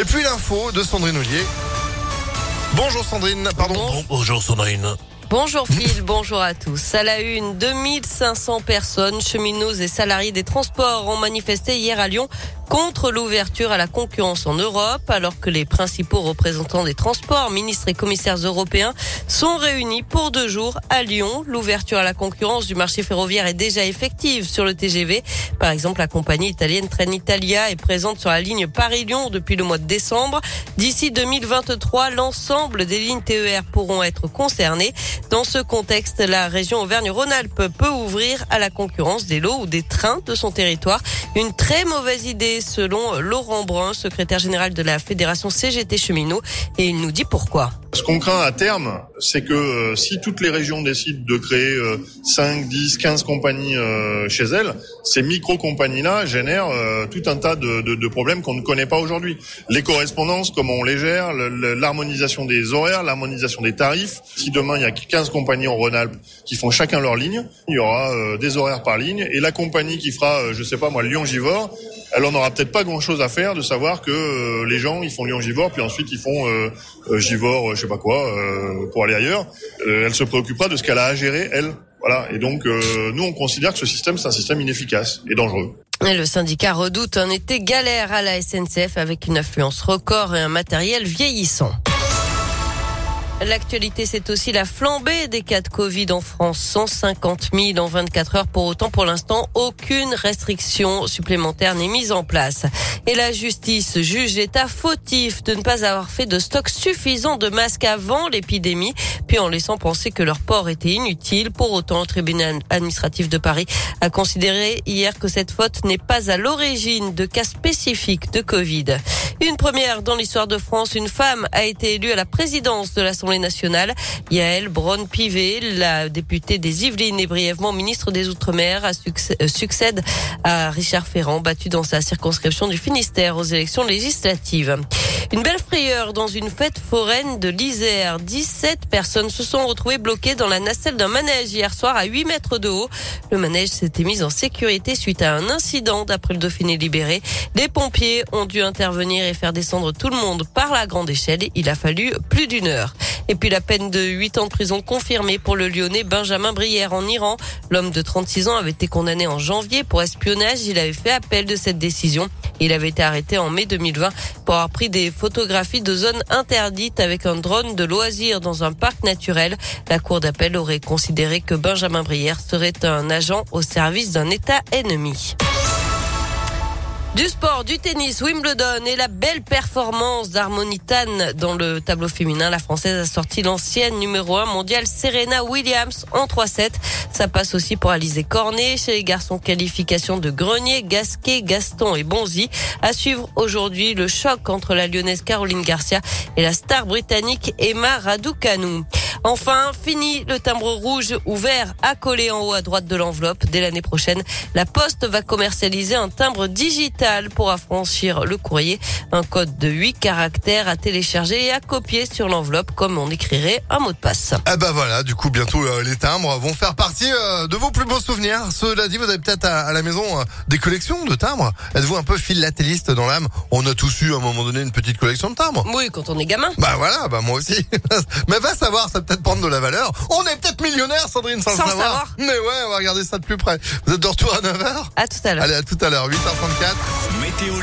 Et puis l'info de Sandrine Ollier. Bonjour Sandrine, pardon. bonjour Sandrine. Bonjour Phil, bonjour à tous. À la une, 2500 personnes, cheminots et salariés des transports ont manifesté hier à Lyon contre l'ouverture à la concurrence en Europe, alors que les principaux représentants des transports, ministres et commissaires européens, sont réunis pour deux jours à Lyon. L'ouverture à la concurrence du marché ferroviaire est déjà effective sur le TGV. Par exemple, la compagnie italienne Trenitalia est présente sur la ligne Paris-Lyon depuis le mois de décembre. D'ici 2023, l'ensemble des lignes TER pourront être concernées. Dans ce contexte, la région Auvergne-Rhône-Alpes peut ouvrir à la concurrence des lots ou des trains de son territoire. Une très mauvaise idée selon Laurent Brun, secrétaire général de la Fédération CGT Cheminot, et il nous dit pourquoi. Ce qu'on craint à terme, c'est que euh, si toutes les régions décident de créer 5, 10, 15 compagnies euh, chez elles, ces micro-compagnies-là génèrent euh, tout un tas de, problèmes qu'on ne connaît pas aujourd'hui. Les correspondances, comment on les gère, l'harmonisation des horaires, l'harmonisation des tarifs. Si demain il y a 15 compagnies en Rhône-Alpes qui font chacun leur ligne, il y aura des horaires par ligne, et la compagnie qui fera, je sais pas moi, Lyon-Givor, elle en aura peut-être pas grand-chose à faire de savoir que les gens ils font Lyon-Givor, puis ensuite ils font Givor je sais pas quoi, euh, pour aller ailleurs, euh, elle se préoccupera de ce qu'elle a à gérer, elle. Voilà. Et donc, euh, nous, on considère que ce système, c'est un système inefficace et dangereux. le syndicat redoute un été galère à la SNCF avec une affluence record et un matériel vieillissant. L'actualité, c'est aussi la flambée des cas de Covid en France. 150 000 en 24 heures. Pour autant, pour l'instant, aucune restriction supplémentaire n'est mise en place. Et la justice juge l'État fautif de ne pas avoir fait de stock suffisant de masques avant l'épidémie, puis en laissant penser que leur port était inutile. Pour autant, le tribunal administratif de Paris a considéré hier que cette faute n'est pas à l'origine de cas spécifiques de Covid. Une première dans l'histoire de France, une femme a été élue à la présidence de l'Assemblée nationale. Yael Braun-Pivet, la députée des Yvelines et brièvement ministre des Outre-mer, euh, succède à Richard Ferrand, battu dans sa circonscription du Finistère aux élections législatives. Une belle frayeur dans une fête foraine de l'Isère. 17 personnes se sont retrouvées bloquées dans la nacelle d'un manège hier soir à 8 mètres de haut. Le manège s'était mis en sécurité suite à un incident d'après le Dauphiné libéré. Les pompiers ont dû intervenir et faire descendre tout le monde par la grande échelle. Il a fallu plus d'une heure. Et puis la peine de 8 ans de prison confirmée pour le lyonnais Benjamin Brière en Iran. L'homme de 36 ans avait été condamné en janvier pour espionnage. Il avait fait appel de cette décision. Il avait été arrêté en mai 2020 pour avoir pris des photographies de zones interdites avec un drone de loisirs dans un parc naturel. La cour d'appel aurait considéré que Benjamin Brière serait un agent au service d'un État ennemi. Du sport, du tennis, Wimbledon et la belle performance d'Harmonitan dans le tableau féminin. La Française a sorti l'ancienne numéro 1 mondiale Serena Williams en 3-7. Ça passe aussi pour Alizé Cornet. Chez les garçons, qualification de Grenier, Gasquet, Gaston et Bonzi. À suivre aujourd'hui le choc entre la lyonnaise Caroline Garcia et la star britannique Emma Raducanu. Enfin, fini le timbre rouge ouvert à coller en haut à droite de l'enveloppe. Dès l'année prochaine, la Poste va commercialiser un timbre digital pour affranchir le courrier. Un code de 8 caractères à télécharger et à copier sur l'enveloppe comme on écrirait un mot de passe. Ah bah voilà, du coup bientôt euh, les timbres vont faire partie euh, de vos plus beaux souvenirs. Cela dit, vous avez peut-être à, la maison euh, des collections de timbres. Êtes-vous un peu philatéliste dans l'âme On a tous eu à un moment donné une petite collection de timbres. Oui, quand on est gamin. Bah voilà, bah moi aussi. Mais va savoir, ça peut-être prendre de la valeur. On est peut-être millionnaire, Sandrine, sans, sans le savoir. Mais ouais, on va regarder ça de plus près. Vous êtes de retour à 9h À tout à l'heure. Allez, à tout à l'heure, 8h34. Météo